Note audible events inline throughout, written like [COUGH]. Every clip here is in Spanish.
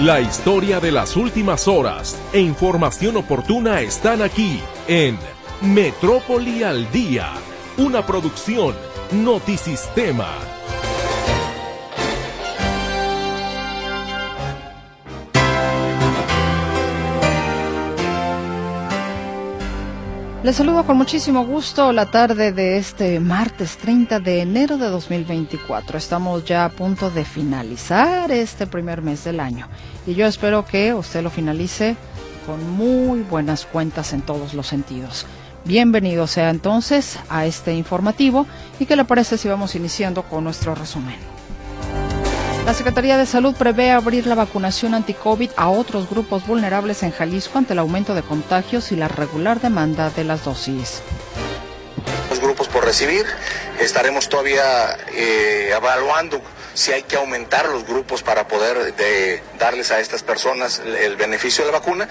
La historia de las últimas horas e información oportuna están aquí en Metrópoli al Día, una producción Notisistema. Les saludo con muchísimo gusto la tarde de este martes 30 de enero de 2024. Estamos ya a punto de finalizar este primer mes del año y yo espero que usted lo finalice con muy buenas cuentas en todos los sentidos. Bienvenido sea entonces a este informativo y qué le parece si vamos iniciando con nuestro resumen. La Secretaría de Salud prevé abrir la vacunación anti-COVID a otros grupos vulnerables en Jalisco ante el aumento de contagios y la regular demanda de las dosis. Los grupos por recibir, estaremos todavía eh, evaluando si hay que aumentar los grupos para poder darles a estas personas el beneficio de la vacuna.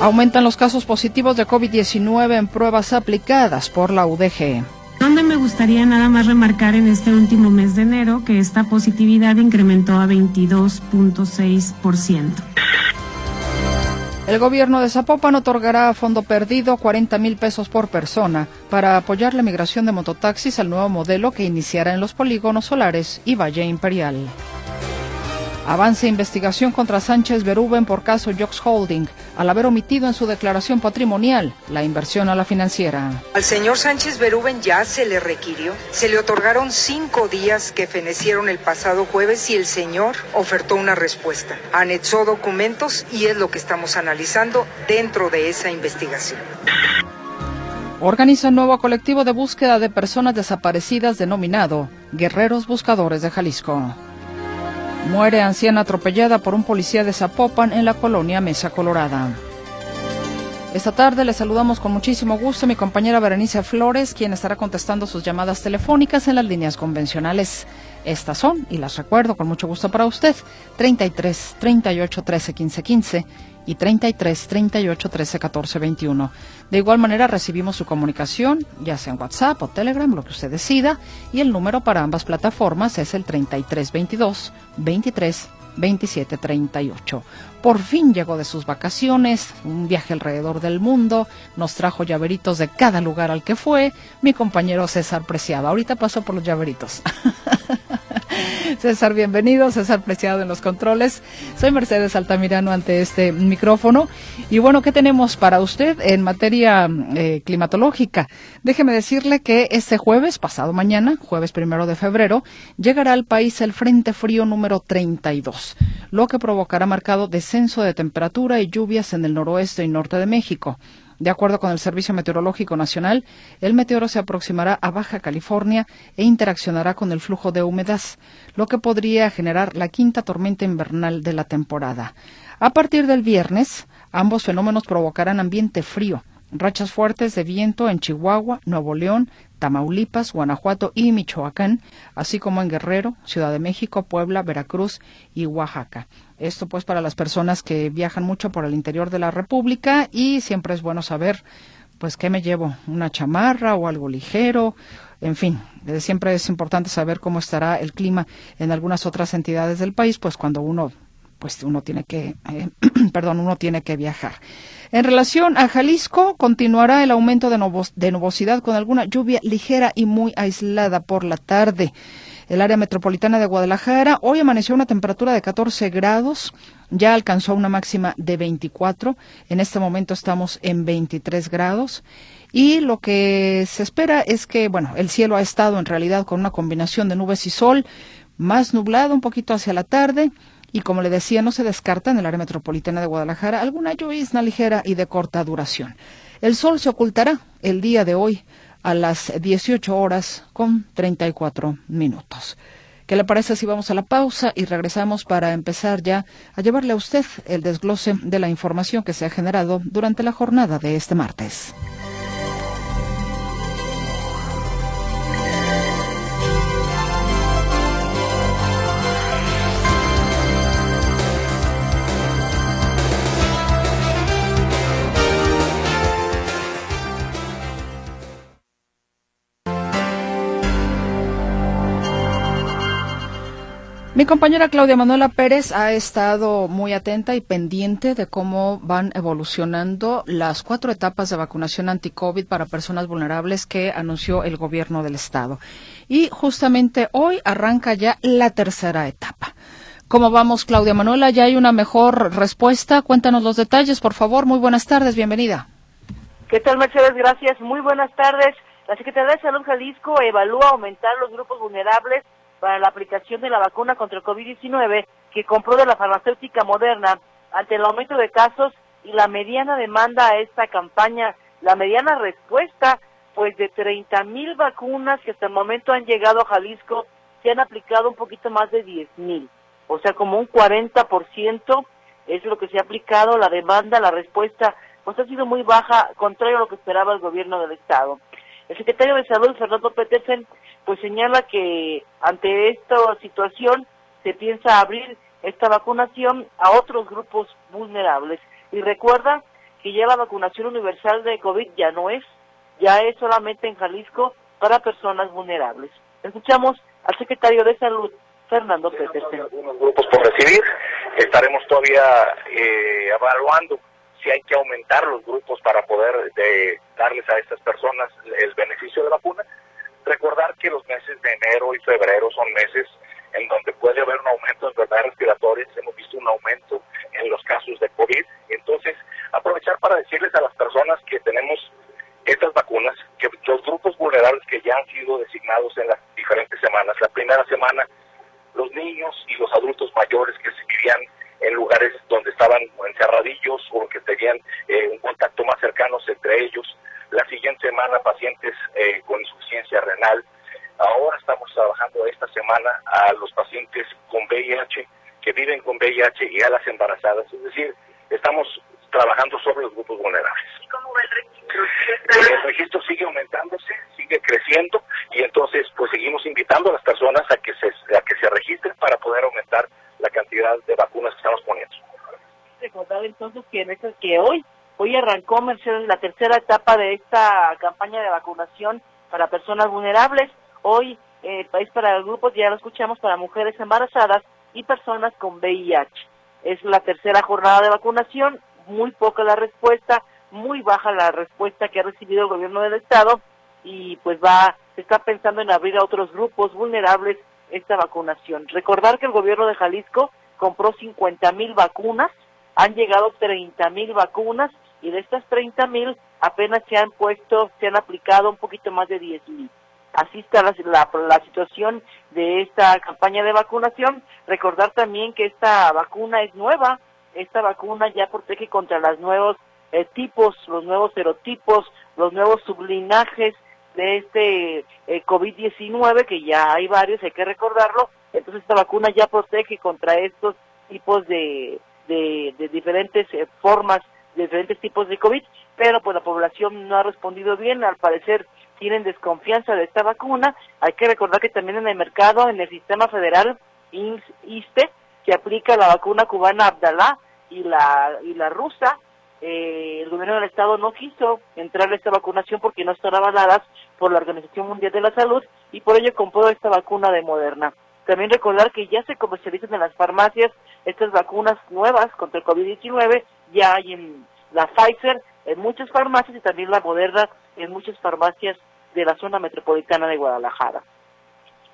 Aumentan los casos positivos de COVID-19 en pruebas aplicadas por la UDG. Donde me gustaría nada más remarcar en este último mes de enero que esta positividad incrementó a 22.6%. El gobierno de Zapopan otorgará a fondo perdido 40 mil pesos por persona para apoyar la migración de mototaxis al nuevo modelo que iniciará en los polígonos solares y Valle Imperial. Avance investigación contra Sánchez Berúben por caso Jox Holding, al haber omitido en su declaración patrimonial la inversión a la financiera. Al señor Sánchez Berúben ya se le requirió. Se le otorgaron cinco días que fenecieron el pasado jueves y el señor ofertó una respuesta. Anexó documentos y es lo que estamos analizando dentro de esa investigación. Organiza un nuevo colectivo de búsqueda de personas desaparecidas denominado Guerreros Buscadores de Jalisco. Muere anciana atropellada por un policía de Zapopan en la colonia Mesa Colorada. Esta tarde le saludamos con muchísimo gusto a mi compañera Berenice Flores, quien estará contestando sus llamadas telefónicas en las líneas convencionales. Estas son, y las recuerdo con mucho gusto para usted, 33 38 13 15 15 y 33 38 13 14 21. De igual manera recibimos su comunicación, ya sea en WhatsApp o Telegram, lo que usted decida, y el número para ambas plataformas es el 33 22 23 27 38. Por fin llegó de sus vacaciones, un viaje alrededor del mundo, nos trajo llaveritos de cada lugar al que fue, mi compañero César Preciado. Ahorita pasó por los llaveritos. [LAUGHS] César, bienvenido. César Preciado en los controles. Soy Mercedes Altamirano ante este micrófono. Y bueno, ¿qué tenemos para usted en materia eh, climatológica? Déjeme decirle que este jueves, pasado mañana, jueves primero de febrero, llegará al país el Frente Frío número 32, lo que provocará marcado descenso de temperatura y lluvias en el noroeste y norte de México. De acuerdo con el Servicio Meteorológico Nacional, el meteoro se aproximará a Baja California e interaccionará con el flujo de humedad, lo que podría generar la quinta tormenta invernal de la temporada. A partir del viernes, ambos fenómenos provocarán ambiente frío, rachas fuertes de viento en Chihuahua, Nuevo León, Tamaulipas, Guanajuato y Michoacán, así como en Guerrero, Ciudad de México, Puebla, Veracruz y Oaxaca. Esto pues para las personas que viajan mucho por el interior de la República y siempre es bueno saber pues qué me llevo, una chamarra o algo ligero, en fin, eh, siempre es importante saber cómo estará el clima en algunas otras entidades del país, pues cuando uno pues uno tiene que eh, [CLEARS THROAT] perdón, uno tiene que viajar. En relación a Jalisco, continuará el aumento de, de nubosidad con alguna lluvia ligera y muy aislada por la tarde. El área metropolitana de Guadalajara hoy amaneció una temperatura de 14 grados, ya alcanzó una máxima de 24. En este momento estamos en 23 grados. Y lo que se espera es que, bueno, el cielo ha estado en realidad con una combinación de nubes y sol, más nublado un poquito hacia la tarde. Y como le decía, no se descarta en el área metropolitana de Guadalajara alguna llovizna ligera y de corta duración. El sol se ocultará el día de hoy a las 18 horas con 34 minutos. ¿Qué le parece si vamos a la pausa y regresamos para empezar ya a llevarle a usted el desglose de la información que se ha generado durante la jornada de este martes? Mi compañera Claudia Manuela Pérez ha estado muy atenta y pendiente de cómo van evolucionando las cuatro etapas de vacunación anti-COVID para personas vulnerables que anunció el gobierno del estado. Y justamente hoy arranca ya la tercera etapa. ¿Cómo vamos, Claudia Manuela? ¿Ya hay una mejor respuesta? Cuéntanos los detalles, por favor. Muy buenas tardes, bienvenida. ¿Qué tal, Mercedes? Gracias. Muy buenas tardes. La Secretaría de Salud Jalisco evalúa aumentar los grupos vulnerables para la aplicación de la vacuna contra el COVID-19 que compró de la farmacéutica moderna ante el aumento de casos y la mediana demanda a esta campaña, la mediana respuesta, pues de 30 mil vacunas que hasta el momento han llegado a Jalisco, se han aplicado un poquito más de 10 mil, o sea, como un 40% es lo que se ha aplicado, la demanda, la respuesta, pues ha sido muy baja, contrario a lo que esperaba el gobierno del Estado. El secretario de Salud, Fernando Petersen, pues señala que ante esta situación se piensa abrir esta vacunación a otros grupos vulnerables. Y recuerda que ya la vacunación universal de COVID ya no es, ya es solamente en Jalisco para personas vulnerables. Escuchamos al secretario de Salud, Fernando Petersen. Algunos grupos por recibir, estaremos todavía eh, evaluando si hay que aumentar los grupos para poder de, darles a estas personas el beneficio de la vacuna. Recordar que los meses de enero y febrero son meses en donde puede haber un aumento de enfermedades respiratorias, hemos visto un aumento en los casos de COVID, entonces aprovechar para decirles a las personas que tenemos estas vacunas, que los grupos vulnerables que ya han sido designados en las diferentes semanas, la primera semana los niños y los adultos mayores que se vivían en lugares donde estaban encerradillos o que tenían eh, un contacto más cercano entre ellos. La siguiente semana pacientes eh, con insuficiencia renal. Ahora estamos trabajando esta semana a los pacientes con VIH que viven con VIH y a las embarazadas. Es decir, estamos trabajando sobre los grupos vulnerables. ¿Y cómo va el registro? El registro sigue aumentándose, sigue creciendo y entonces pues seguimos invitando a las personas a que se a que se registren para poder aumentar la cantidad de vacunas que estamos poniendo. Recordar entonces que, que hoy, hoy arrancó Mercedes la tercera etapa de esta campaña de vacunación para personas vulnerables. Hoy eh, país para el grupo, ya lo escuchamos, para mujeres embarazadas y personas con VIH. Es la tercera jornada de vacunación, muy poca la respuesta, muy baja la respuesta que ha recibido el gobierno del estado y pues va, se está pensando en abrir a otros grupos vulnerables esta vacunación. Recordar que el gobierno de Jalisco compró 50 mil vacunas, han llegado 30 mil vacunas y de estas 30 mil apenas se han puesto, se han aplicado un poquito más de 10 mil. Así está la, la, situación de esta campaña de vacunación. Recordar también que esta vacuna es nueva, esta vacuna ya protege contra los nuevos eh, tipos, los nuevos serotipos, los nuevos sublinajes de este eh, COVID-19, que ya hay varios, hay que recordarlo, entonces esta vacuna ya protege contra estos tipos de, de, diferentes eh, formas, de diferentes tipos de COVID, pero pues la población no ha respondido bien, al parecer tienen desconfianza de esta vacuna, hay que recordar que también en el mercado, en el sistema federal, ISTE, que aplica la vacuna cubana Abdalá y la, y la rusa, eh, el gobierno del estado no quiso entrar a esta vacunación porque no están avaladas por la Organización Mundial de la Salud y por ello compró esta vacuna de Moderna. También recordar que ya se comercializan en las farmacias estas vacunas nuevas contra el COVID-19, ya hay en la Pfizer en muchas farmacias y también la Moderna en muchas farmacias de la zona metropolitana de Guadalajara.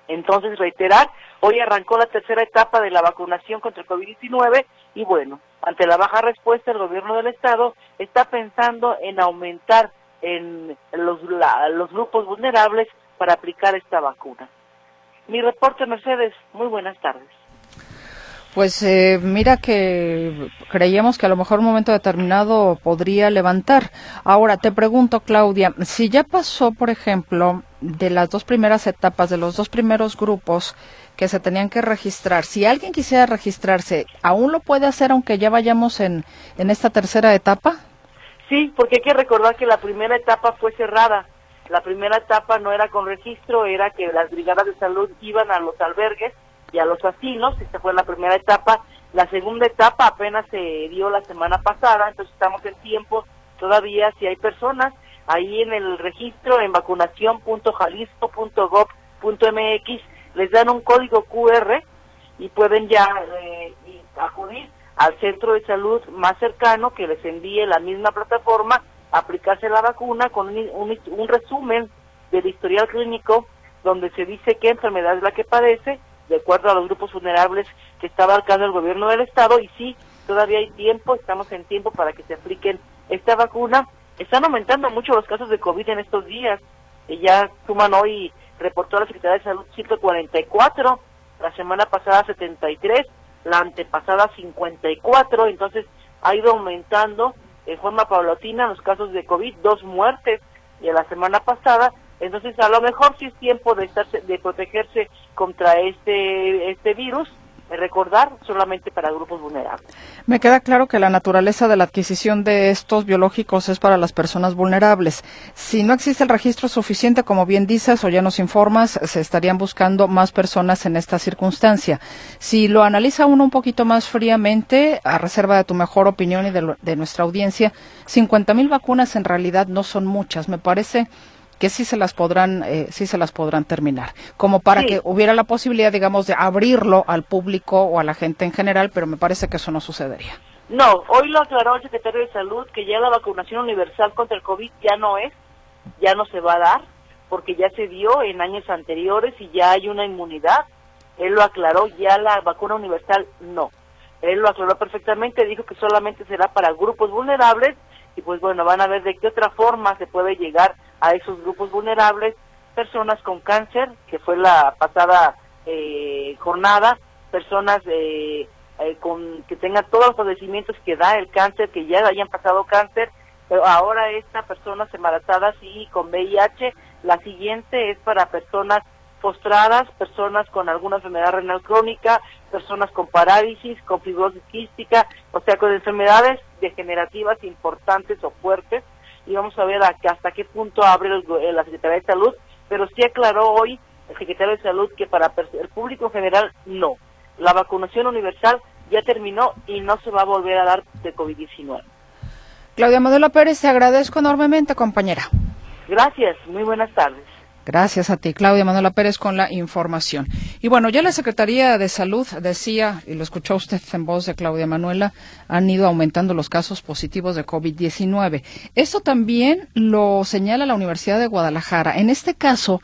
Entonces, reiterar, hoy arrancó la tercera etapa de la vacunación contra el COVID-19 y bueno, ante la baja respuesta, el gobierno del Estado está pensando en aumentar en los, los grupos vulnerables para aplicar esta vacuna. Mi reporte, Mercedes, muy buenas tardes. Pues eh, mira que creíamos que a lo mejor un momento determinado podría levantar. Ahora te pregunto, Claudia, si ya pasó, por ejemplo, de las dos primeras etapas, de los dos primeros grupos que se tenían que registrar, si alguien quisiera registrarse, ¿aún lo puede hacer aunque ya vayamos en, en esta tercera etapa? Sí, porque hay que recordar que la primera etapa fue cerrada. La primera etapa no era con registro, era que las brigadas de salud iban a los albergues y a los asilos, esta fue la primera etapa. La segunda etapa apenas se dio la semana pasada, entonces estamos en tiempo todavía si hay personas ahí en el registro en vacunación.jalisco.gov.mx les dan un código QR y pueden ya eh, acudir al centro de salud más cercano que les envíe la misma plataforma, aplicarse la vacuna con un, un resumen del historial clínico donde se dice qué enfermedad es la que padece, de acuerdo a los grupos vulnerables que está abarcando el gobierno del estado, y sí, todavía hay tiempo, estamos en tiempo para que se apliquen esta vacuna. Están aumentando mucho los casos de COVID en estos días, ya suman hoy, reportó la Secretaría de Salud 144, la semana pasada 73, la antepasada 54, entonces ha ido aumentando en forma paulatina los casos de COVID, dos muertes y la semana pasada, entonces a lo mejor sí es tiempo de, estar, de protegerse contra este, este virus, recordar solamente para grupos vulnerables. Me queda claro que la naturaleza de la adquisición de estos biológicos es para las personas vulnerables. Si no existe el registro suficiente, como bien dices o ya nos informas, se estarían buscando más personas en esta circunstancia. Si lo analiza uno un poquito más fríamente, a reserva de tu mejor opinión y de, de nuestra audiencia, 50.000 vacunas en realidad no son muchas. Me parece que sí se las podrán, eh, sí se las podrán terminar, como para que hubiera la posibilidad, digamos, de abrirlo al público o a la gente en general, pero me parece que eso no sucedería. No, hoy lo aclaró el secretario de Salud que ya la vacunación universal contra el COVID ya no es, ya no se va a dar, porque ya se dio en años anteriores y ya hay una inmunidad. Él lo aclaró, ya la vacuna universal no. Él lo aclaró perfectamente, dijo que solamente será para grupos vulnerables y pues bueno, van a ver de qué otra forma se puede llegar a esos grupos vulnerables, personas con cáncer, que fue la pasada eh, jornada, personas eh, eh, con que tengan todos los padecimientos que da el cáncer, que ya hayan pasado cáncer, pero ahora esta personas embarazadas y con VIH, la siguiente es para personas postradas, personas con alguna enfermedad renal crónica, personas con parálisis, con fibrosis quística, o sea, con enfermedades degenerativas importantes o fuertes, y vamos a ver hasta qué punto abre la Secretaría de Salud, pero sí aclaró hoy el secretario de Salud que para el público en general no. La vacunación universal ya terminó y no se va a volver a dar de COVID-19. Claudia Modelo Pérez, te agradezco enormemente, compañera. Gracias, muy buenas tardes. Gracias a ti, Claudia Manuela Pérez, con la información. Y bueno, ya la Secretaría de Salud decía, y lo escuchó usted en voz de Claudia Manuela, han ido aumentando los casos positivos de COVID-19. Esto también lo señala la Universidad de Guadalajara. En este caso,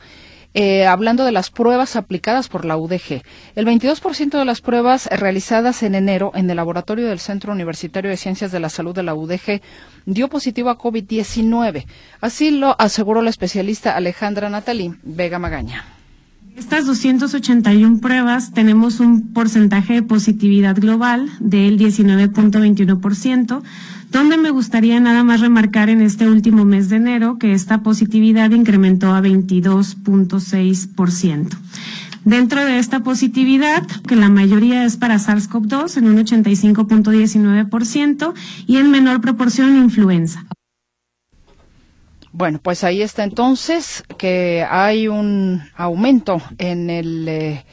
eh, hablando de las pruebas aplicadas por la UDG. El 22% de las pruebas realizadas en enero en el laboratorio del Centro Universitario de Ciencias de la Salud de la UDG dio positivo a COVID-19. Así lo aseguró la especialista Alejandra Natalí Vega Magaña. Estas 281 pruebas tenemos un porcentaje de positividad global del 19.21%, donde me gustaría nada más remarcar en este último mes de enero que esta positividad incrementó a 22.6%. Dentro de esta positividad, que la mayoría es para SARS-CoV-2 en un 85.19% y en menor proporción influenza. Bueno, pues ahí está entonces que hay un aumento en el eh,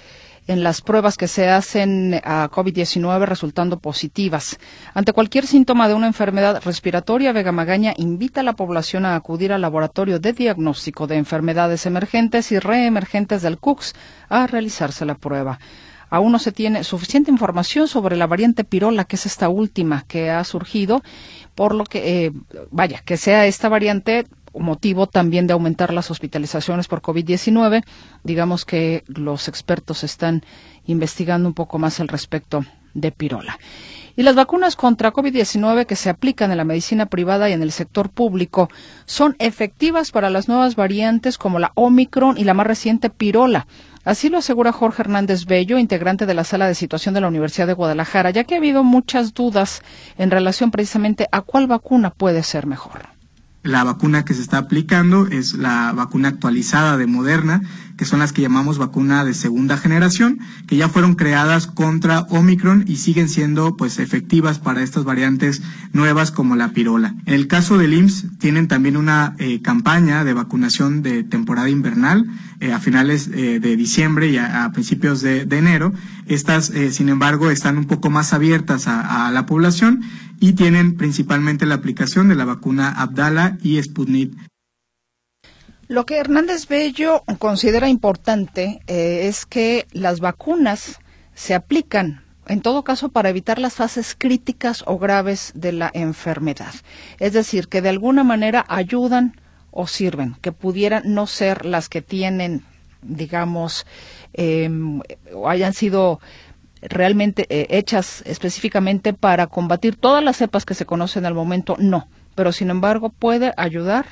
en las pruebas que se hacen a COVID-19 resultando positivas. Ante cualquier síntoma de una enfermedad respiratoria, Vega Magaña invita a la población a acudir al laboratorio de diagnóstico de enfermedades emergentes y reemergentes del CUCS a realizarse la prueba aún no se tiene suficiente información sobre la variante pirola, que es esta última que ha surgido, por lo que, eh, vaya, que sea esta variante motivo también de aumentar las hospitalizaciones por COVID-19. Digamos que los expertos están investigando un poco más al respecto de pirola. Y las vacunas contra COVID-19 que se aplican en la medicina privada y en el sector público son efectivas para las nuevas variantes como la Omicron y la más reciente pirola. Así lo asegura Jorge Hernández Bello, integrante de la sala de situación de la Universidad de Guadalajara, ya que ha habido muchas dudas en relación precisamente a cuál vacuna puede ser mejor. La vacuna que se está aplicando es la vacuna actualizada de Moderna, que son las que llamamos vacuna de segunda generación, que ya fueron creadas contra Omicron y siguen siendo pues efectivas para estas variantes nuevas como la pirola. En el caso del IMSS tienen también una eh, campaña de vacunación de temporada invernal eh, a finales eh, de diciembre y a, principios de, enero. Estas, sin embargo, están un poco más abiertas a, a la población y tienen principalmente la aplicación de la vacuna Abdala y Sputnik. Lo que Hernández Bello considera importante eh, es que las vacunas se aplican en todo caso para evitar las fases críticas o graves de la enfermedad. Es decir, que de alguna manera ayudan o sirven, que pudieran no ser las que tienen, digamos, em, o hayan sido realmente eh, hechas específicamente para combatir todas las cepas que se conocen al momento, no. Pero sin embargo puede ayudar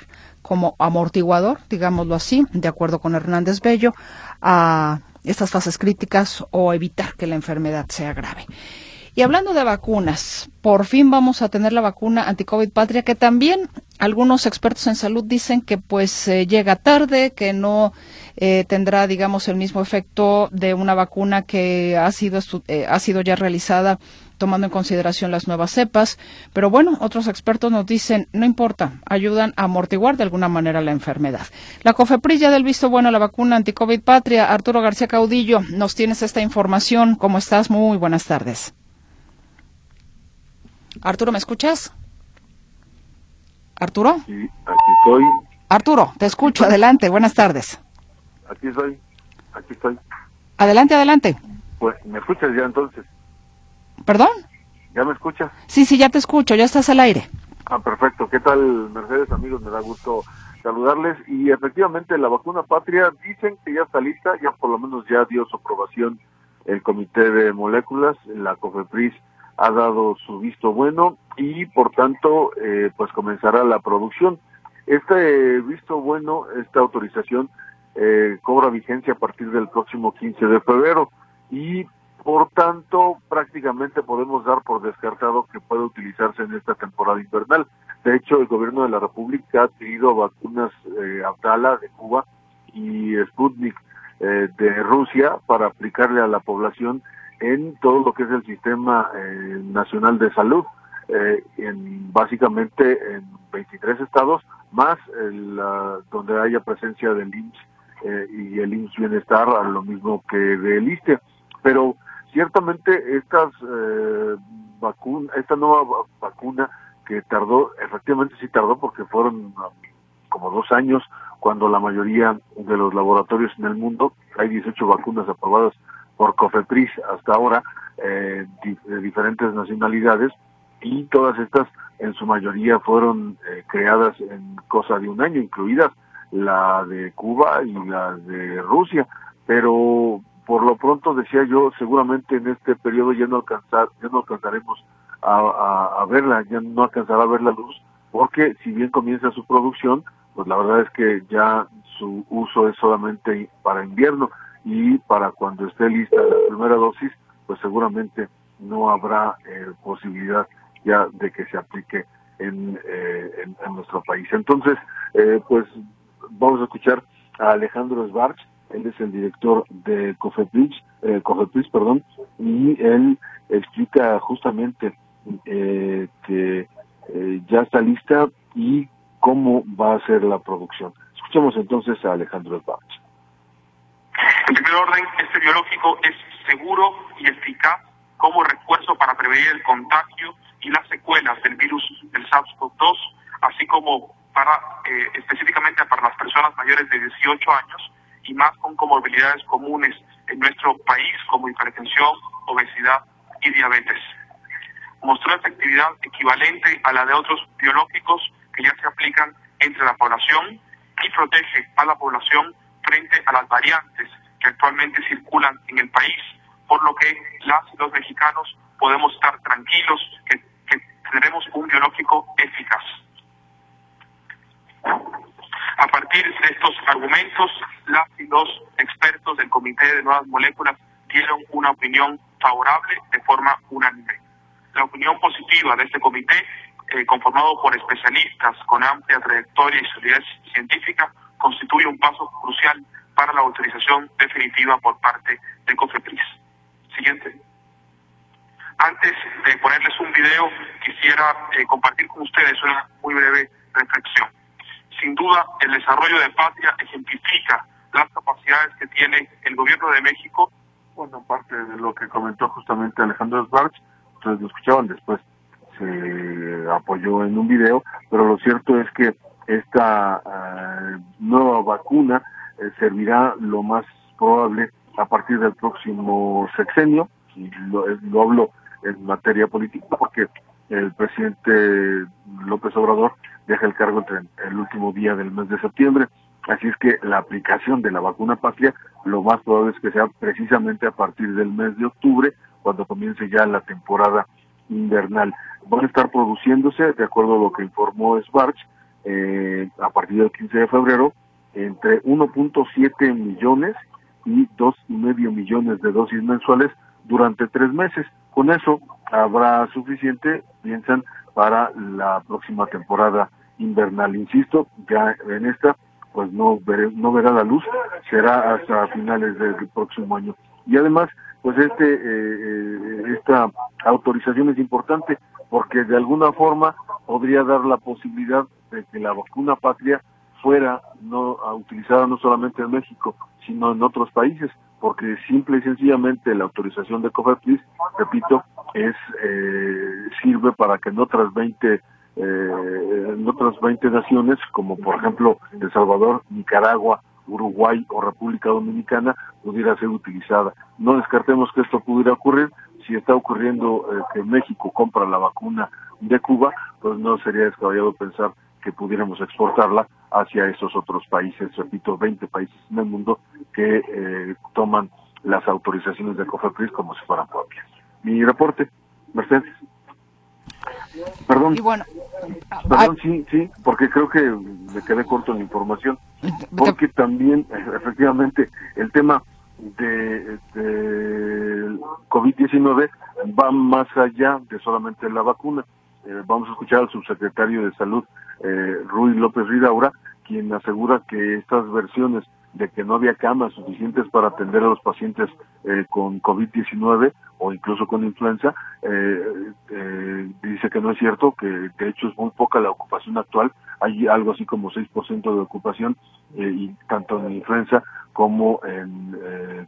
como amortiguador, digámoslo así, de acuerdo con Hernández Bello, a estas fases críticas o evitar que la enfermedad sea grave. Y hablando de vacunas, por fin vamos a tener la vacuna anti-COVID patria, que también algunos expertos en salud dicen que pues eh, llega tarde, que no eh, tendrá, digamos, el mismo efecto de una vacuna que ha sido, eh, ha sido ya realizada tomando en consideración las nuevas cepas. Pero bueno, otros expertos nos dicen, no importa, ayudan a amortiguar de alguna manera la enfermedad. La COFEPRIS del visto bueno a la vacuna anti-COVID patria. Arturo García Caudillo, nos tienes esta información. ¿Cómo estás? Muy buenas tardes. Arturo, ¿me escuchas? Arturo. Sí, aquí estoy. Arturo, te escucho. Adelante. Buenas tardes. Aquí estoy. Aquí estoy. Adelante, adelante. Pues, ¿me escuchas ya entonces? ¿Perdón? ¿Ya me escuchas? Sí, sí, ya te escucho. Ya estás al aire. Ah, perfecto. ¿Qué tal, Mercedes, amigos? Me da gusto saludarles. Y efectivamente, la vacuna patria dicen que ya está lista. Ya por lo menos ya dio su aprobación el Comité de Moléculas, la COFEPRIS ha dado su visto bueno y por tanto eh, pues comenzará la producción. Este visto bueno, esta autorización eh, cobra vigencia a partir del próximo 15 de febrero y por tanto prácticamente podemos dar por descartado que puede utilizarse en esta temporada invernal. De hecho, el gobierno de la República ha adquirido vacunas eh, Abdala de Cuba y Sputnik eh, de Rusia para aplicarle a la población en todo lo que es el sistema eh, nacional de salud, eh, en básicamente en 23 estados, más el, donde haya presencia del IMSS eh, y el IMSS Bienestar, a lo mismo que del ISTE. Pero ciertamente estas eh, vacunas, esta nueva vacuna que tardó, efectivamente sí tardó porque fueron como dos años cuando la mayoría de los laboratorios en el mundo, hay 18 vacunas aprobadas por COFEPRIS hasta ahora eh, de diferentes nacionalidades y todas estas en su mayoría fueron eh, creadas en cosa de un año, incluidas la de Cuba y la de Rusia, pero por lo pronto decía yo, seguramente en este periodo ya no ya no alcanzaremos a, a verla, ya no alcanzará a ver la luz, porque si bien comienza su producción, pues la verdad es que ya su uso es solamente para invierno y para cuando esté lista la primera dosis, pues seguramente no habrá eh, posibilidad ya de que se aplique en, eh, en, nuestro país. Entonces, eh, pues vamos a escuchar a Alejandro Svarch, él es el director de COFEPRIS, eh, COFEPRIS perdón, y él explica justamente eh, que eh, ya está lista y cómo va a ser la producción. Escuchemos entonces a Alejandro Svarch. En primer orden, este biológico es seguro y eficaz como refuerzo para prevenir el contagio y las secuelas del virus del SARS-CoV-2, así como para eh, específicamente para las personas mayores de 18 años y más con comorbilidades comunes en nuestro país como hipertensión, obesidad y diabetes. Mostró efectividad equivalente a la de otros biológicos que ya se aplican entre la población y protege a la población frente a las variantes que actualmente circulan en el país, por lo que las y los mexicanos podemos estar tranquilos que, que tendremos un biológico eficaz. A partir de estos argumentos, las y los expertos del Comité de Nuevas Moléculas dieron una opinión favorable de forma unánime. La opinión positiva de este comité, eh, conformado por especialistas con amplia trayectoria y solidez científica, constituye un paso crucial para la autorización definitiva por parte de COFEPRIS. Siguiente. Antes de ponerles un video, quisiera eh, compartir con ustedes una muy breve reflexión. Sin duda, el desarrollo de Patria ejemplifica las capacidades que tiene el gobierno de México. Bueno, parte de lo que comentó justamente Alejandro Sbarch, ustedes lo escuchaban después, se apoyó en un video, pero lo cierto es que esta uh, nueva vacuna eh, servirá lo más probable a partir del próximo sexenio, y lo, lo hablo en materia política porque el presidente López Obrador deja el cargo entre el último día del mes de septiembre. Así es que la aplicación de la vacuna patria lo más probable es que sea precisamente a partir del mes de octubre, cuando comience ya la temporada invernal. Van a estar produciéndose, de acuerdo a lo que informó Sbarch, eh, a partir del 15 de febrero, entre 1.7 millones y 2,5 millones de dosis mensuales durante tres meses. Con eso habrá suficiente, piensan, para la próxima temporada invernal. Insisto, ya en esta pues no, no verá la luz, será hasta finales del próximo año. Y además, pues este eh, eh, esta autorización es importante porque de alguna forma podría dar la posibilidad de que la vacuna patria fuera no utilizada no solamente en México, sino en otros países, porque simple y sencillamente la autorización de COFEPRIS, repito, es eh, sirve para que en otras 20 eh, en otras 20 naciones, como por ejemplo El Salvador, Nicaragua, Uruguay o República Dominicana, pudiera ser utilizada. No descartemos que esto pudiera ocurrir. Si está ocurriendo eh, que México compra la vacuna de Cuba, pues no sería descabellado pensar que pudiéramos exportarla hacia esos otros países, repito, 20 países en el mundo que eh, toman las autorizaciones de COFEPRIS como si fueran propias. Mi reporte, Mercedes. Perdón. bueno, Perdón, sí, sí, porque creo que me quedé corto en la información. Porque también, efectivamente, el tema de, de COVID-19 va más allá de solamente la vacuna. Eh, vamos a escuchar al subsecretario de Salud, eh, Rui López Ridaura, quien asegura que estas versiones de que no había camas suficientes para atender a los pacientes eh, con COVID-19 o incluso con influenza, eh, eh, dice que no es cierto, que de hecho es muy poca la ocupación actual, hay algo así como 6% de ocupación, y tanto en influenza como en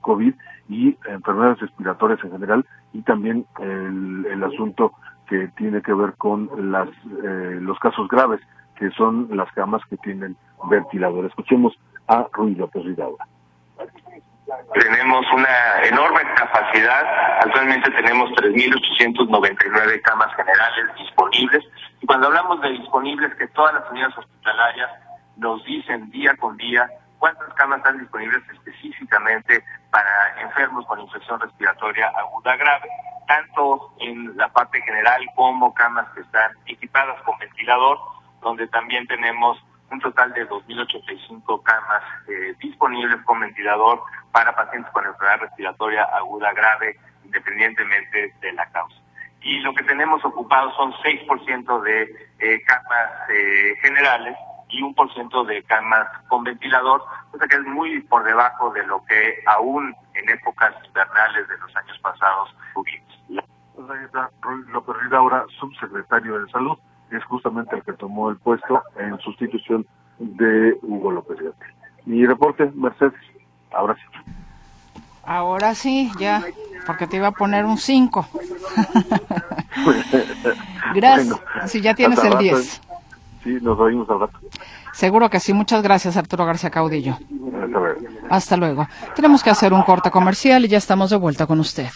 COVID y enfermedades respiratorias en general, y también el, el asunto que tiene que ver con las, los casos graves, que son las camas que tienen ventilador. Escuchemos a Ruiz López Ridaura. Tenemos una enorme capacidad, actualmente tenemos 3.899 camas generales disponibles y cuando hablamos de disponibles que todas las unidades hospitalarias nos dicen día con día cuántas camas están disponibles específicamente para enfermos con infección respiratoria aguda grave, tanto en la parte general como camas que están equipadas con ventilador, donde también tenemos un total de 2.085 camas eh, disponibles con ventilador para pacientes con enfermedad respiratoria aguda grave, independientemente de la causa. Y lo que tenemos ocupado son 6% de eh, camas eh, generales y un por ciento de camas con ventilador, cosa que es muy por debajo de lo que aún en épocas invernales de los años pasados tuvimos. López Ridaura, subsecretario de Salud es justamente el que tomó el puesto en sustitución de Hugo López Gatel. Mi reporte, Mercedes, ahora sí. Ahora sí, ya, porque te iba a poner un 5. [LAUGHS] [LAUGHS] gracias. si ya tienes el 10. Sí, nos oímos al rato. Seguro que sí. Muchas gracias, Arturo García Caudillo. Hasta luego. Hasta luego. Tenemos que hacer un corte comercial y ya estamos de vuelta con usted.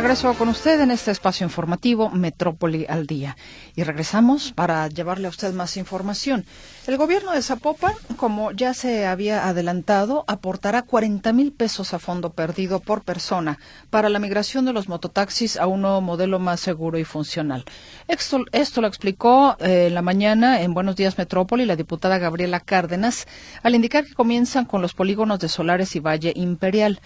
Regreso con usted en este espacio informativo Metrópoli al Día. Y regresamos para llevarle a usted más información. El gobierno de Zapopan, como ya se había adelantado, aportará 40 mil pesos a fondo perdido por persona para la migración de los mototaxis a un nuevo modelo más seguro y funcional. Esto, lo explicó eh, la mañana en Buenos Días Metrópoli la diputada Gabriela Cárdenas al indicar que comienzan con los polígonos de Solares y Valle Imperial.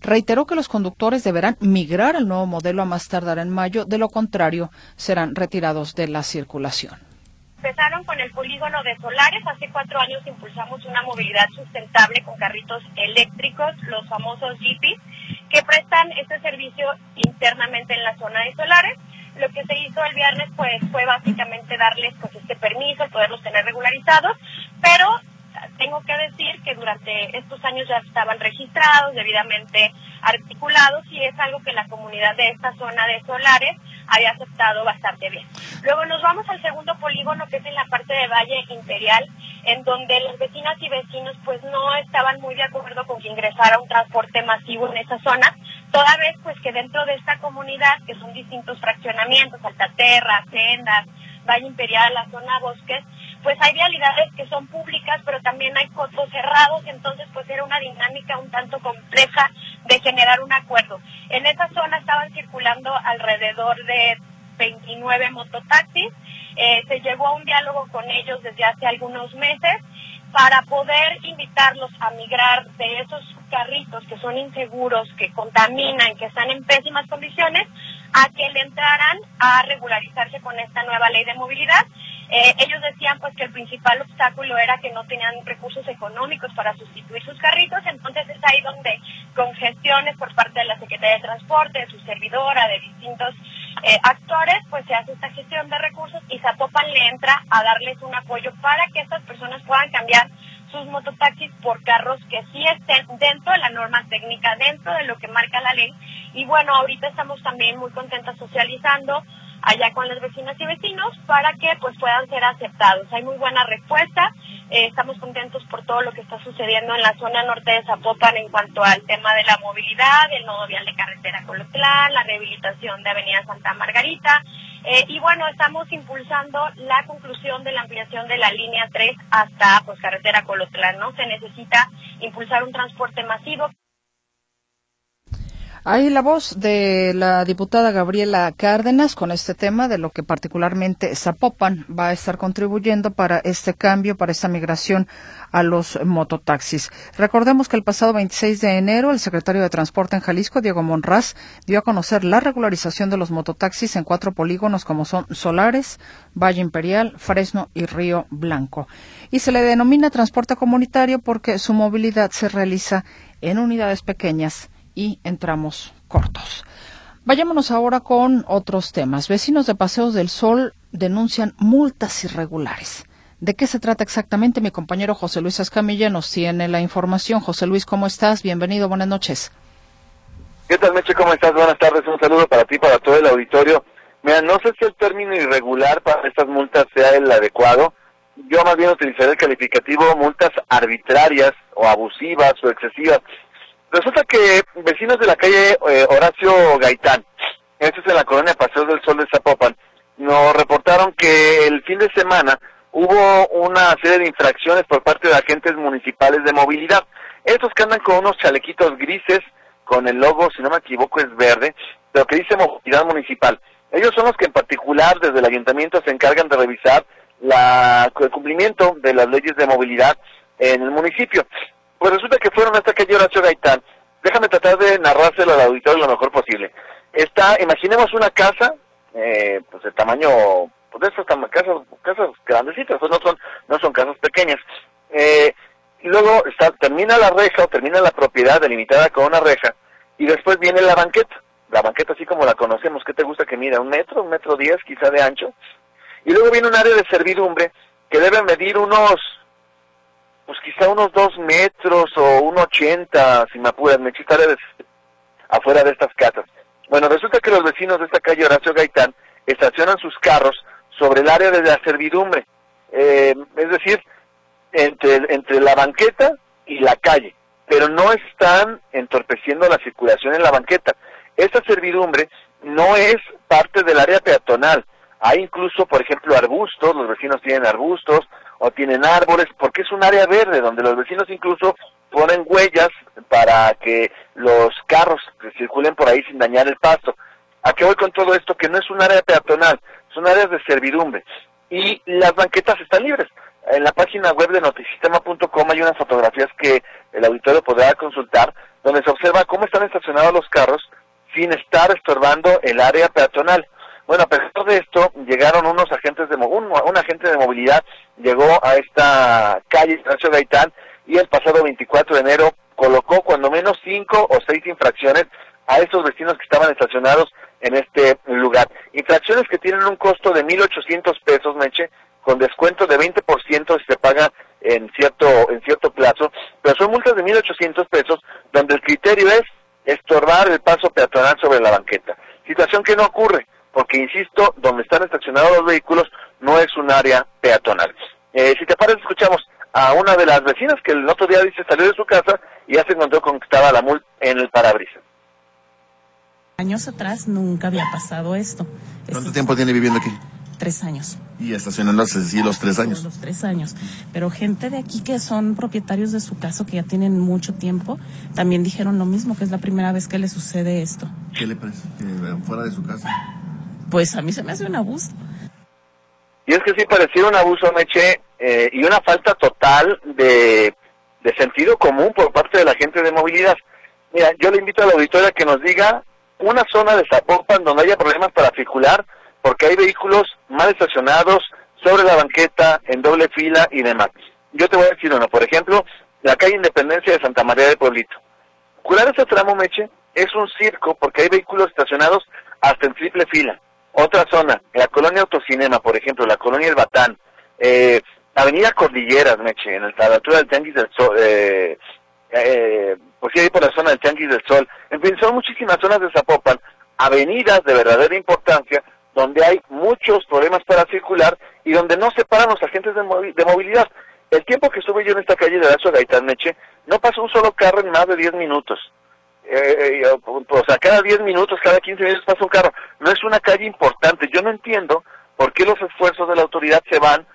Reiteró que los conductores deberán migrar al nuevo modelo a más tardar en mayo, de lo contrario serán retirados de la circulación. Empezaron con el polígono de solares. Hace cuatro años impulsamos una movilidad sustentable con carritos eléctricos, los famosos Jeepies, que prestan este servicio internamente en la zona de solares. Lo que se hizo el viernes pues fue básicamente darles pues este permiso, poderlos tener regularizados, pero tengo que decir que durante estos años ya estaban registrados, debidamente articulados y es algo que la comunidad de esta zona de solares había aceptado bastante bien. Luego nos vamos al segundo polígono que es en la parte de Valle Imperial, en donde las vecinas y vecinos pues no estaban muy de acuerdo con que ingresara un transporte masivo en esa zona, toda vez pues que dentro de esta comunidad, que son distintos fraccionamientos, Altaterra, Sendas, Valle Imperial, la zona Bosques, pues hay vialidades que son públicas, pero también hay cotos cerrados, entonces pues era una dinámica un tanto compleja de generar un acuerdo. En esa zona estaban circulando alrededor de 29 mototaxis, eh, se llegó a un diálogo con ellos desde hace algunos meses para poder invitarlos a migrar de esos carritos que son inseguros, que contaminan, que están en pésimas condiciones, a que le entraran a regularizarse con esta nueva ley de movilidad. Eh, ellos decían pues que el principal obstáculo era que no tenían recursos económicos para sustituir sus carritos, entonces es ahí donde con gestiones por parte de la Secretaría de Transporte, de su servidora, de distintos eh, actores, pues se hace esta gestión de recursos y Zapopan le entra a darles un apoyo para que estas personas puedan cambiar sus mototaxis por carros que sí estén dentro de la norma técnica, dentro de lo que marca la ley. Y bueno, ahorita estamos también muy contentas socializando allá con las vecinas y vecinos para que pues puedan ser aceptados. Hay muy buena respuesta. Eh, estamos contentos por todo lo que está sucediendo en la zona norte de Zapopan en cuanto al tema de la movilidad, el nodo vial de carretera Colotlán, la rehabilitación de Avenida Santa Margarita. Eh, y bueno, estamos impulsando la conclusión de la ampliación de la línea 3 hasta pues carretera Colotlán, ¿no? Se necesita impulsar un transporte masivo. Ahí la voz de la diputada Gabriela Cárdenas con este tema de lo que particularmente Zapopan va a estar contribuyendo para este cambio, para esta migración a los mototaxis. Recordemos que el pasado 26 de enero el secretario de Transporte en Jalisco, Diego Monraz, dio a conocer la regularización de los mototaxis en cuatro polígonos como son Solares, Valle Imperial, Fresno y Río Blanco. Y se le denomina transporte comunitario porque su movilidad se realiza en unidades pequeñas y entramos cortos. Vayámonos ahora con otros temas. Vecinos de Paseos del Sol denuncian multas irregulares. ¿De qué se trata exactamente? Mi compañero José Luis Escamilla nos tiene la información. José Luis, ¿cómo estás? Bienvenido, buenas noches. ¿Qué tal, Meche? ¿Cómo estás? Buenas tardes. Un saludo para ti, para todo el auditorio. Mira, no sé si el término irregular para estas multas sea el adecuado. Yo más bien utilizaré el calificativo multas arbitrarias o abusivas o excesivas. Resulta que vecinos de la calle eh, Horacio Gaitán, esto es en la colonia Paseo del Sol de Zapopan, nos reportaron que el fin de semana hubo una serie de infracciones por parte de agentes municipales de movilidad. Estos que andan con unos chalequitos grises, con el logo, si no me equivoco, es verde, pero que dice movilidad municipal. Ellos son los que en particular desde el ayuntamiento se encargan de revisar la, el cumplimiento de las leyes de movilidad en el municipio. Pues resulta que fueron hasta calle Horacio Gaitán. Déjame tratar de narrárselo al auditorio lo mejor posible. Está, imaginemos una casa, eh, pues de tamaño, pues de esas casas, casas grandecitas, pues no son, no son casas pequeñas. Eh, y luego está, termina la reja o termina la propiedad delimitada con una reja y después viene la banqueta. La banqueta así como la conocemos, ¿qué te gusta que mida? ¿Un metro? ¿Un metro diez quizá de ancho? Y luego viene un área de servidumbre que debe medir unos pues quizá unos dos metros o un ochenta, si me apuras, me de afuera de estas casas. Bueno, resulta que los vecinos de esta calle Horacio Gaitán estacionan sus carros sobre el área de la servidumbre, eh, es decir, entre, entre la banqueta y la calle, pero no están entorpeciendo la circulación en la banqueta. Esta servidumbre no es parte del área peatonal. Hay incluso, por ejemplo, arbustos, los vecinos tienen arbustos, o tienen árboles, porque es un área verde donde los vecinos incluso ponen huellas para que los carros circulen por ahí sin dañar el pasto. ¿A qué voy con todo esto? Que no es un área peatonal, son áreas de servidumbre y las banquetas están libres. En la página web de notisistema.com hay unas fotografías que el auditorio podrá consultar donde se observa cómo están estacionados los carros sin estar estorbando el área peatonal. Bueno, a pesar de esto, llegaron unos agentes de un, agente de movilidad llegó a esta calle Ignacio Gaitán y el pasado 24 de enero colocó cuando menos cinco o seis infracciones a estos vecinos que estaban estacionados en este lugar. Infracciones que tienen un costo de 1.800 pesos, Meche, con descuento de 20% si se paga en cierto, en cierto plazo, pero son multas de 1.800 pesos donde el criterio es estorbar el paso peatonal sobre la banqueta. Situación que no ocurre, porque insisto, donde están estacionados los vehículos no es un área peatonal. Eh, si te parece, escuchamos a una de las vecinas que el otro día dice salió de su casa y ya se encontró con que estaba la multa en el parabrisas. Años atrás nunca había pasado esto. ¿Cuánto tiempo tiene viviendo aquí? Tres años. Y estacionándose sí los tres años. Los tres años. Pero gente de aquí que son propietarios de su casa, que ya tienen mucho tiempo, también dijeron lo mismo, que es la primera vez que le sucede esto. ¿Qué le parece? ¿Fuera de su casa? Pues a mí se me hace un abuso. Y es que sí parecía un abuso, Meche, eh, y una falta total de, de sentido común por parte de la gente de movilidad. Mira, yo le invito a la auditoria que nos diga una zona de Zapopan donde haya problemas para circular, porque hay vehículos mal estacionados sobre la banqueta, en doble fila y demás. Yo te voy a decir uno, por ejemplo, la calle Independencia de Santa María de Pueblito. Curar ese tramo, Meche, es un circo porque hay vehículos estacionados hasta en triple fila. Otra zona, la colonia Autocinema, por ejemplo, la colonia El Batán, eh, Avenida Cordilleras, Meche, en la altura del Tianguis del Sol, eh, eh, pues sí, ahí por la zona del Tianguis del Sol. En fin, son muchísimas zonas de Zapopan, avenidas de verdadera importancia, donde hay muchos problemas para circular y donde no se paran los agentes de, movilidad. El tiempo que estuve yo en esta calle de Lazo Gaitán Meche, no pasó un solo carro en más de 10 minutos. Eh, eh, o sea, cada 10 minutos, cada 15 minutos pasa un carro. No es una calle importante. Yo no entiendo por qué los esfuerzos de la autoridad se van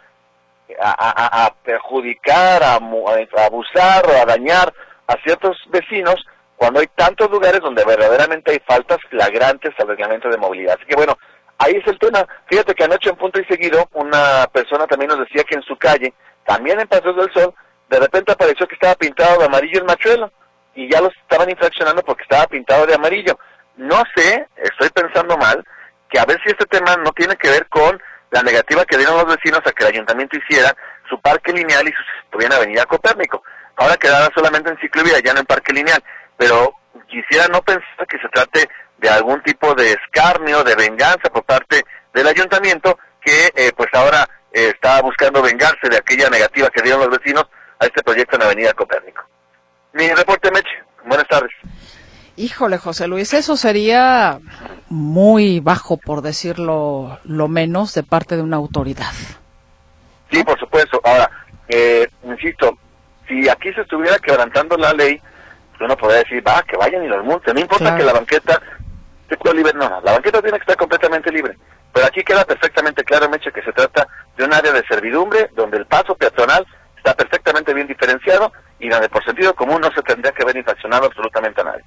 a, perjudicar, a, a abusar o a dañar a ciertos vecinos cuando hay tantos lugares donde verdaderamente hay faltas flagrantes al reglamento de movilidad. Así que bueno, ahí es el tema. Fíjate que anoche en punto y seguido una persona también nos decía que en su calle, también en Pasos del Sol, de repente apareció que estaba pintado de amarillo el machuelo y ya los estaban infraccionando porque estaba pintado de amarillo. No sé, estoy pensando mal, que a ver si este tema no tiene que ver con la negativa que dieron los vecinos a que el ayuntamiento hiciera su parque lineal y su en Avenida Copérnico. Ahora quedará solamente en ciclovía, ya no en parque lineal. Pero quisiera no pensar que se trate de algún tipo de escarnio, de venganza por parte del ayuntamiento que eh, pues ahora eh, está buscando vengarse de aquella negativa que dieron los vecinos a este proyecto en Avenida Copérnico. Mi reporte, Meche. Buenas tardes. Híjole, José Luis, eso sería muy bajo, por decirlo lo menos, de parte de una autoridad. Sí, por supuesto. Ahora, eh, insisto, si aquí se estuviera quebrantando la ley, uno podría decir, va, que vayan y los multen. No importa que la banqueta esté libre, no, la banqueta tiene que estar completamente libre. Pero aquí queda perfectamente claro, Meche, que se trata de un área de servidumbre donde el paso peatonal está perfectamente bien diferenciado y donde por sentido común no se tendría que ver infraccionado absolutamente a nadie.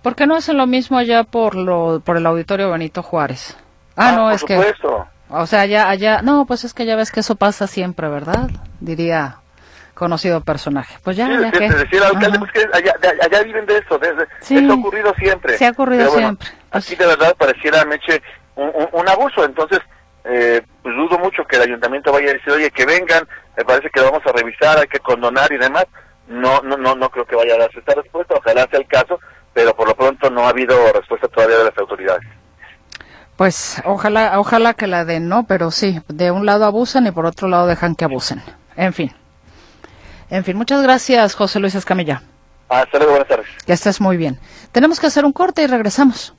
¿Por qué no hacen lo mismo allá por lo por el auditorio Benito Juárez? Ah, no, es que o sea, allá allá no, pues es que ya ves que eso pasa siempre, ¿verdad? Diría conocido personaje. Pues ya, ya que... alcalde, pues que allá, allá, viven de eso, de, sí, eso ha ocurrido siempre. Se ha ocurrido siempre. Pues así de verdad pareciera, Meche, un, un, abuso, entonces, eh, pues dudo mucho que el ayuntamiento vaya a decir, oye, que vengan, me parece que lo vamos a revisar, hay que condonar y demás. No, no, no, no creo que vaya a darse esta respuesta, ojalá sea el caso, pero por lo pronto no ha habido respuesta todavía de las autoridades. Pues ojalá, ojalá que la den, ¿no? Pero sí, de un lado abusan y por otro lado dejan que abusen. En fin. En fin, muchas gracias, José Luis Escamilla. Hasta luego, buenas tardes. Que estés muy bien. Tenemos que hacer un corte y regresamos.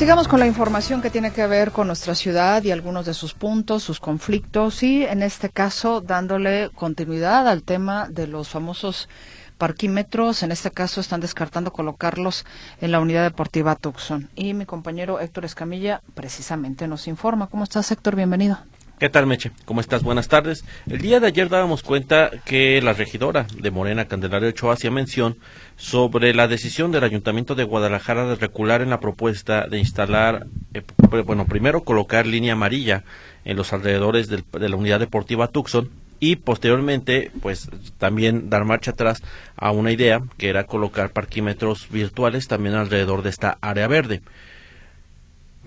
Sigamos con la información que tiene que ver con nuestra ciudad y algunos de sus puntos, sus conflictos y en este caso dándole continuidad al tema de los famosos parquímetros. En este caso están descartando colocarlos en la unidad deportiva Tucson. Y mi compañero Héctor Escamilla precisamente nos informa. ¿Cómo estás Héctor? Bienvenido. ¿Qué tal, Meche? ¿Cómo estás? Buenas tardes. El día de ayer dábamos cuenta que la regidora de Morena, Candelaria Ochoa, hacía mención sobre la decisión del Ayuntamiento de Guadalajara de recular en la propuesta de instalar, eh, bueno, primero colocar línea amarilla en los alrededores del- de la unidad deportiva Tucson y posteriormente, pues también dar marcha atrás a una idea que era colocar parquímetros virtuales también alrededor de esta área verde.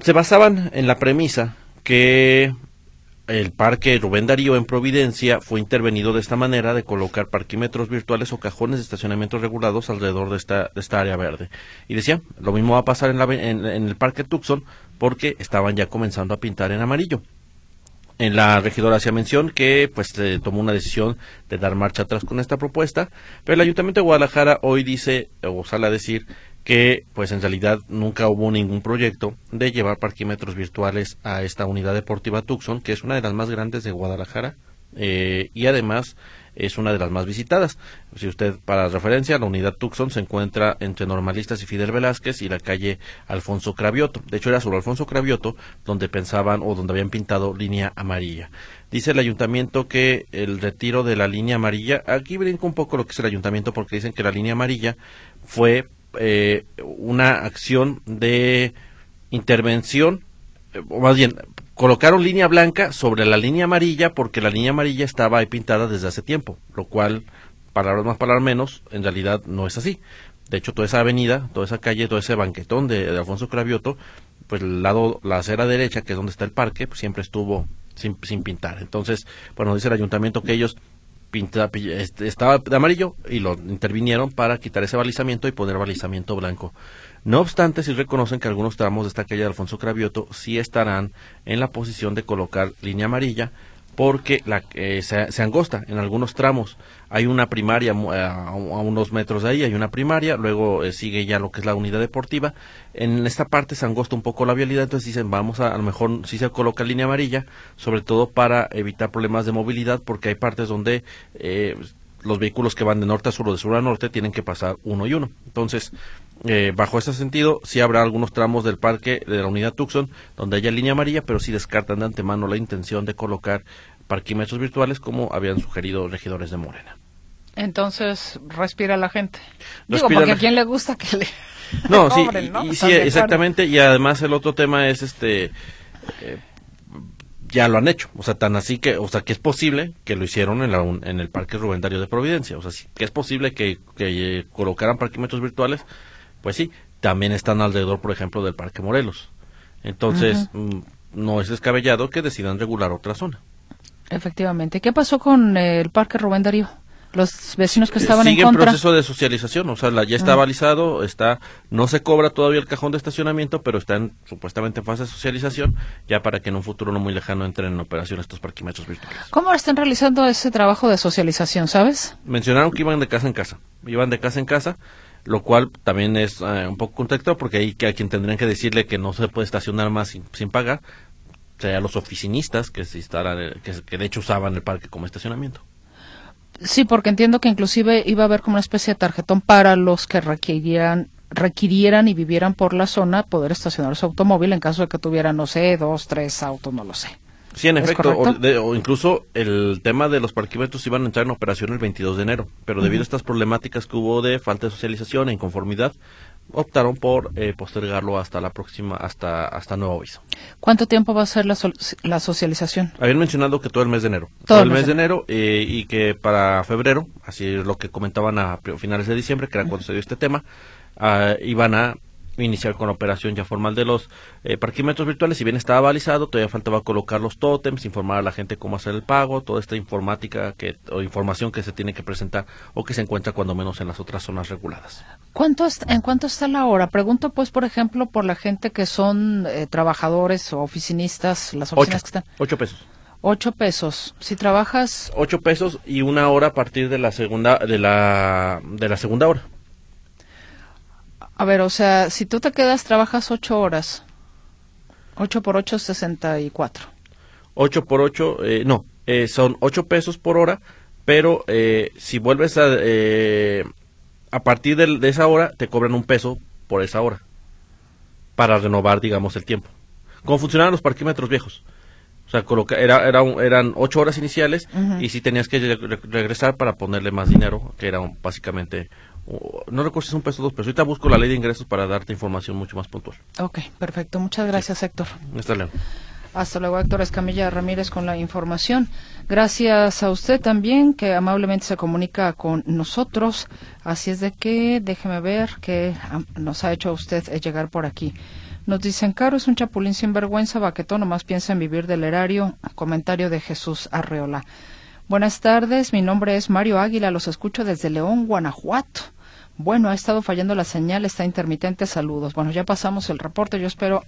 Se basaban en la premisa que el parque Rubén Darío en Providencia fue intervenido de esta manera de colocar parquímetros virtuales o cajones de estacionamiento regulados alrededor de esta, de esta área verde. Y decía, lo mismo va a pasar en, la en- el parque Tucson porque estaban ya comenzando a pintar en amarillo. En la regidora hacía mención que pues tomó una decisión de dar marcha atrás con esta propuesta, pero el Ayuntamiento de Guadalajara hoy dice o sale a decir que pues en realidad nunca hubo ningún proyecto de llevar parquímetros virtuales a esta unidad deportiva Tucson, que es una de las más grandes de Guadalajara eh, y además es una de las más visitadas. Si usted, para referencia, la unidad Tucson se encuentra entre Normalistas y Fidel Velázquez y la calle Alfonso Cravioto. De hecho, era sobre Alfonso Cravioto donde pensaban o donde habían pintado línea amarilla. Dice el ayuntamiento que el retiro de la línea amarilla, aquí brinco un poco lo que es el ayuntamiento porque dicen que la línea amarilla fue eh, una acción de intervención, o más bien, colocaron línea blanca sobre la línea amarilla porque la línea amarilla estaba ahí pintada desde hace tiempo, lo cual, palabras más, palabras menos, en realidad no es así. De hecho, toda esa avenida, toda esa calle, todo ese banquetón de, de Alfonso Cravioto, pues el lado, la acera derecha, que es donde está el parque, pues siempre estuvo sin, sin pintar. Entonces, bueno, dice el ayuntamiento que ellos este, estaba de amarillo y lo intervinieron para quitar ese balizamiento y poner balizamiento blanco. No obstante, sí reconocen que algunos tramos de esta calle de Alfonso Cravioto sí estarán en la posición de colocar línea amarilla porque la, eh, se, se angosta en algunos tramos. Hay una primaria mu- a, a unos metros de ahí, hay una primaria, luego eh, sigue ya lo que es la unidad deportiva. En esta parte se angosta un poco la vialidad, entonces dicen, vamos a, a lo mejor si se coloca línea amarilla, sobre todo para evitar problemas de movilidad, porque hay partes donde eh, los vehículos que van de norte a sur o de sur a norte tienen que pasar uno y uno. Entonces, eh, bajo ese sentido, sí habrá algunos tramos del parque de la unidad Tucson donde haya línea amarilla, pero sí descartan de antemano la intención de colocar parquímetros virtuales como habían sugerido regidores de Morena. Entonces, respira la gente. Digo, porque a quién le gusta que le [LAUGHS] No, sí, exactamente, y además el otro tema es este eh, ya lo han hecho, o sea, tan así que, o sea, que es posible que lo hicieron en, la en el Parque Rubén Darío de Providencia, o sea, sí, que es posible que, que eh, colocaran parquímetros virtuales, pues sí, también están alrededor, por ejemplo, del Parque Morelos. Entonces, mm, no es descabellado que decidan regular otra zona. Efectivamente. ¿Qué pasó con eh, el Parque Rubén Darío? Los vecinos que Eh, estaban sigue en contra. proceso de socialización, o sea, la- ya está Ah. balizado, está, no se cobra todavía el cajón de estacionamiento, pero está en- supuestamente en fase de socialización, ya para que en un futuro no muy lejano entren en operación estos parquímetros virtuales. ¿Cómo están realizando ese trabajo de socialización, sabes? Mencionaron que iban de casa en casa, iban de casa en casa, lo cual también es eh, un poco contexto, porque ahí que a quien tendrían que decirle que no se puede estacionar más sin, pagar, sería los oficinistas que se instalan, eh, que, que de hecho usaban el parque como estacionamiento. Sí, porque entiendo que inclusive iba a haber como una especie de tarjetón para los que requirieran requirieran y vivieran por la zona poder estacionar su automóvil en caso de que tuvieran, no sé, dos, tres autos, no lo sé. Sí, en ¿Es efecto, o, de- o incluso el tema de los parquímetros iban a entrar en operación el 22 de enero, pero debido a estas problemáticas que hubo de falta de socialización e inconformidad, optaron por eh, postergarlo hasta la próxima, hasta, hasta nuevo aviso. ¿Cuánto tiempo va a ser la, sol- la socialización? Habían mencionado que todo el mes de enero. Todo Todo, el mes mes de enero eh, y que para febrero, así es lo que comentaban a finales de diciembre, que era cuando se dio este tema, ah, iban a iniciar con la operación ya formal de los eh, parquímetros virtuales. Si bien estaba balizado, todavía faltaba colocar los tótems, informar a la gente cómo hacer el pago, toda esta informática que, o información que se tiene que presentar o que se encuentra cuando menos en las otras zonas reguladas. ¿Cuánto est- ¿En cuánto está la hora? Pregunto, pues, por ejemplo, por la gente que son eh, trabajadores o oficinistas, las Ocho, oficinas que están. ocho pesos. Ocho pesos. Si trabajas, Ocho pesos y una hora a partir de la segunda, de la, de la segunda hora. A ver, o sea, si tú te quedas, trabajas ocho horas. Ocho por ocho, sesenta y cuatro. 8 por 8, eh, no, eh, son 8 pesos por hora, pero eh, si vuelves a... eh, a partir del- de, esa hora, te cobran un peso por esa hora, para renovar, digamos, el tiempo. ¿Cómo funcionaban los parquímetros viejos? sea, coloca, era, era un- eran ocho horas iniciales y si tenías que re- re- regresar para ponerle más dinero, que era un- básicamente, no recuerdo si es un peso o dos pesos. Ahorita busco la ley de ingresos para darte información mucho más puntual. Ok, perfecto. Muchas gracias, Héctor. Hasta luego. Hasta luego, Héctor Escamilla Ramírez, con la información. Gracias a usted también, que amablemente se comunica con nosotros. Así es de que, déjeme ver qué nos ha hecho usted llegar por aquí. Nos dicen, Caro es un chapulín sin vergüenza, baquetón, nomás piensa en vivir del erario. Comentario de Jesús Arreola. Buenas tardes, mi nombre es Mario Águila, los escucho desde León, Guanajuato. Bueno, ha estado fallando la señal, está intermitente, saludos. Bueno, ya pasamos el reporte, yo espero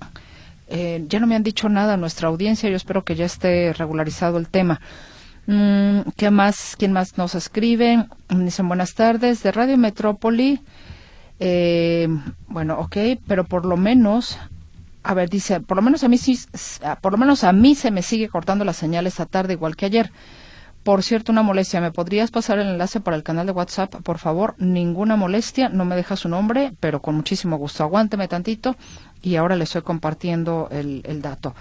eh, ya no me han dicho nada nuestra audiencia, yo espero que ya esté regularizado el tema. Mm, ¿Qué más? ¿Quién más nos escribe? Dicen buenas tardes de Radio Metrópoli. Eh, bueno, ok, pero por lo menos, a ver, dice, por lo menos a mí sí, por lo menos a mí se me sigue cortando la señal esta tarde igual que ayer. Por cierto, una molestia, ¿me podrías pasar el enlace para el canal de WhatsApp? Por favor, ninguna molestia, no me deja su nombre, pero con muchísimo gusto. Aguánteme tantito y ahora le estoy compartiendo el, el dato.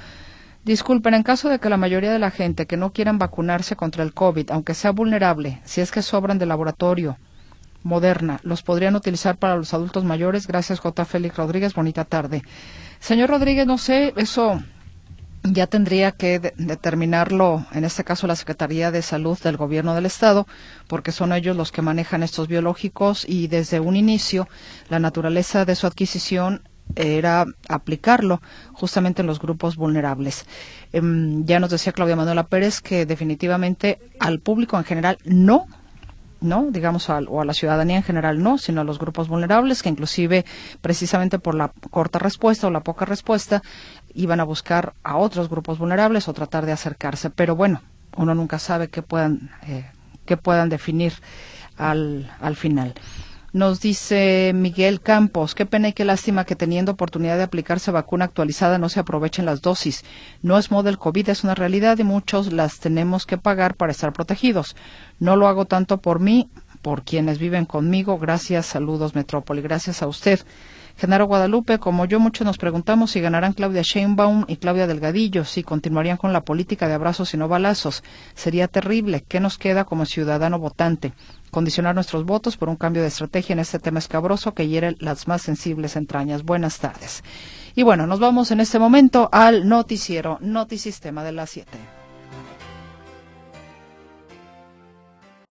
Disculpen, en caso de que la mayoría de la gente que no quieran vacunarse contra el COVID, aunque sea vulnerable, si es que sobran de laboratorio, Moderna, los podrían utilizar para los adultos mayores. Gracias, J. Félix Rodríguez. Bonita tarde. Señor Rodríguez, no sé, eso ya tendría que de- determinarlo, en este caso la Secretaría de Salud del Gobierno del Estado, porque son ellos los que manejan estos biológicos y desde un inicio la naturaleza de su adquisición era aplicarlo justamente en los grupos vulnerables. Em, ya nos decía Claudia Manuela Pérez que definitivamente al público en general no no, digamos, o a la ciudadanía en general no, sino a los grupos vulnerables que inclusive precisamente por la corta respuesta o la poca respuesta iban a buscar a otros grupos vulnerables o tratar de acercarse. Pero bueno, uno nunca sabe qué puedan, eh, qué puedan definir al, al final. Nos dice Miguel Campos, qué pena y qué lástima que teniendo oportunidad de aplicarse vacuna actualizada no se aprovechen las dosis. No es modo del COVID, es una realidad y muchos las tenemos que pagar para estar protegidos. No lo hago tanto por mí, por quienes viven conmigo. Gracias, saludos Metrópoli, gracias a usted. Genaro Guadalupe, como yo, muchos nos preguntamos si ganarán Claudia Sheinbaum y Claudia Delgadillo, si continuarían con la política de abrazos y no balazos. Sería terrible. ¿Qué nos queda como ciudadano votante? Condicionar nuestros votos por un cambio de estrategia en este tema escabroso que hiere las más sensibles entrañas. Buenas tardes. Y bueno, nos vamos en este momento al noticiero Notisistema de las 7.